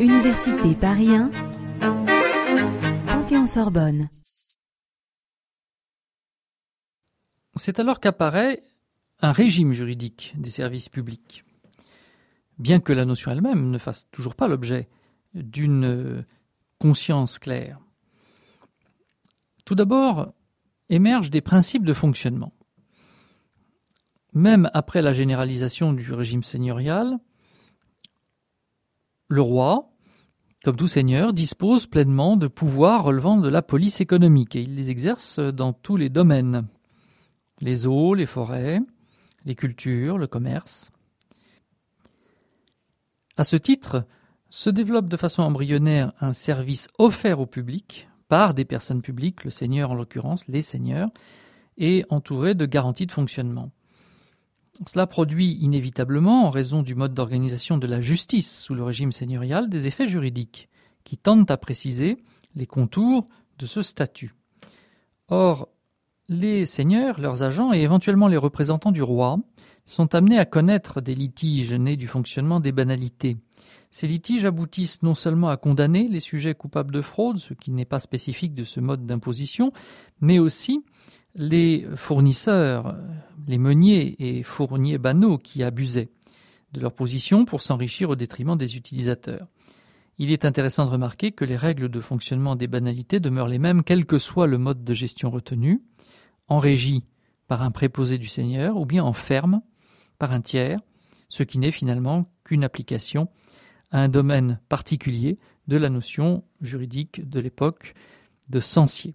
Université Paris 1, Panthéon-Sorbonne. C'est alors qu'apparaît un régime juridique des services publics, bien que la notion elle-même ne fasse toujours pas l'objet d'une conscience claire. Tout d'abord, émergent des principes de fonctionnement. Même après la généralisation du régime seigneurial, le roi, comme tout seigneur, dispose pleinement de pouvoirs relevant de la police économique et il les exerce dans tous les domaines les eaux, les forêts, les cultures, le commerce. À ce titre, se développe de façon embryonnaire un service offert au public par des personnes publiques, le seigneur en l'occurrence, les seigneurs, et entouré de garanties de fonctionnement. Cela produit inévitablement, en raison du mode d'organisation de la justice sous le régime seigneurial, des effets juridiques qui tendent à préciser les contours de ce statut. Or, les seigneurs, leurs agents et éventuellement les représentants du roi sont amenés à connaître des litiges nés du fonctionnement des banalités. Ces litiges aboutissent non seulement à condamner les sujets coupables de fraude, ce qui n'est pas spécifique de ce mode d'imposition, mais aussi les fournisseurs, les meuniers et fourniers banaux qui abusaient de leur position pour s'enrichir au détriment des utilisateurs. Il est intéressant de remarquer que les règles de fonctionnement des banalités demeurent les mêmes quel que soit le mode de gestion retenu, en régie par un préposé du Seigneur ou bien en ferme par un tiers, ce qui n'est finalement qu'une application à un domaine particulier de la notion juridique de l'époque de censier.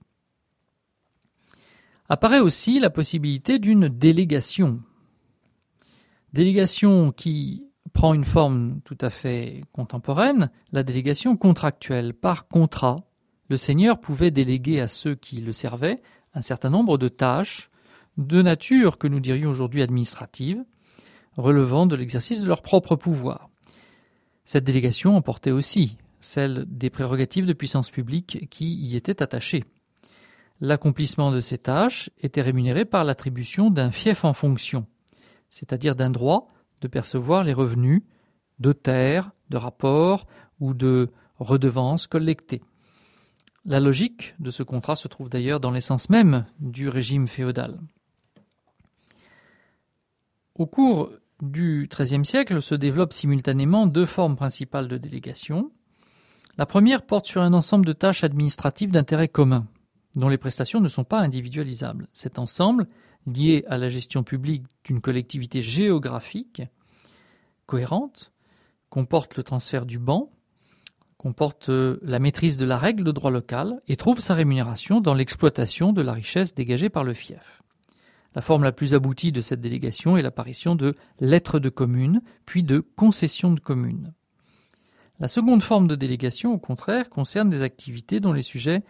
Apparaît aussi la possibilité d'une délégation. Délégation qui prend une forme tout à fait contemporaine, la délégation contractuelle. Par contrat, le Seigneur pouvait déléguer à ceux qui le servaient un certain nombre de tâches de nature que nous dirions aujourd'hui administrative, relevant de l'exercice de leur propre pouvoir. Cette délégation emportait aussi celle des prérogatives de puissance publique qui y étaient attachées. L'accomplissement de ces tâches était rémunéré par l'attribution d'un fief en fonction, c'est-à-dire d'un droit de percevoir les revenus de terres, de rapports ou de redevances collectées. La logique de ce contrat se trouve d'ailleurs dans l'essence même du régime féodal. Au cours du XIIIe siècle se développent simultanément deux formes principales de délégation. La première porte sur un ensemble de tâches administratives d'intérêt commun, dont les prestations ne sont pas individualisables. Cet ensemble, lié à la gestion publique d'une collectivité géographique cohérente, comporte le transfert du banc, comporte euh, la maîtrise de la règle de droit local et trouve sa rémunération dans l'exploitation de la richesse dégagée par le fief. La forme la plus aboutie de cette délégation est l'apparition de lettres de commune, puis de concessions de commune. La seconde forme de délégation, au contraire, concerne des activités dont les sujets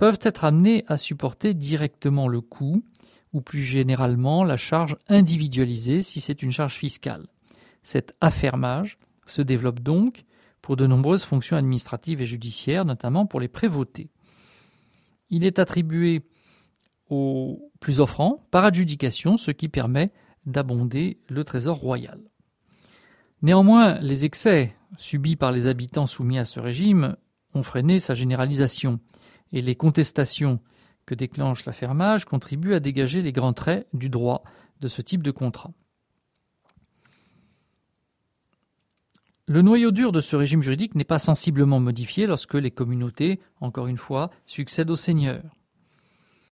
peuvent être amenés à supporter directement le coût, ou plus généralement la charge individualisée si c'est une charge fiscale. Cet affermage se développe donc pour de nombreuses fonctions administratives et judiciaires, notamment pour les prévôtés. Il est attribué aux plus offrants par adjudication, ce qui permet d'abonder le trésor royal. Néanmoins, les excès subis par les habitants soumis à ce régime ont freiné sa généralisation, et les contestations que déclenche l'affermage contribuent à dégager les grands traits du droit de ce type de contrat. Le noyau dur de ce régime juridique n'est pas sensiblement modifié lorsque les communautés, encore une fois, succèdent aux seigneurs.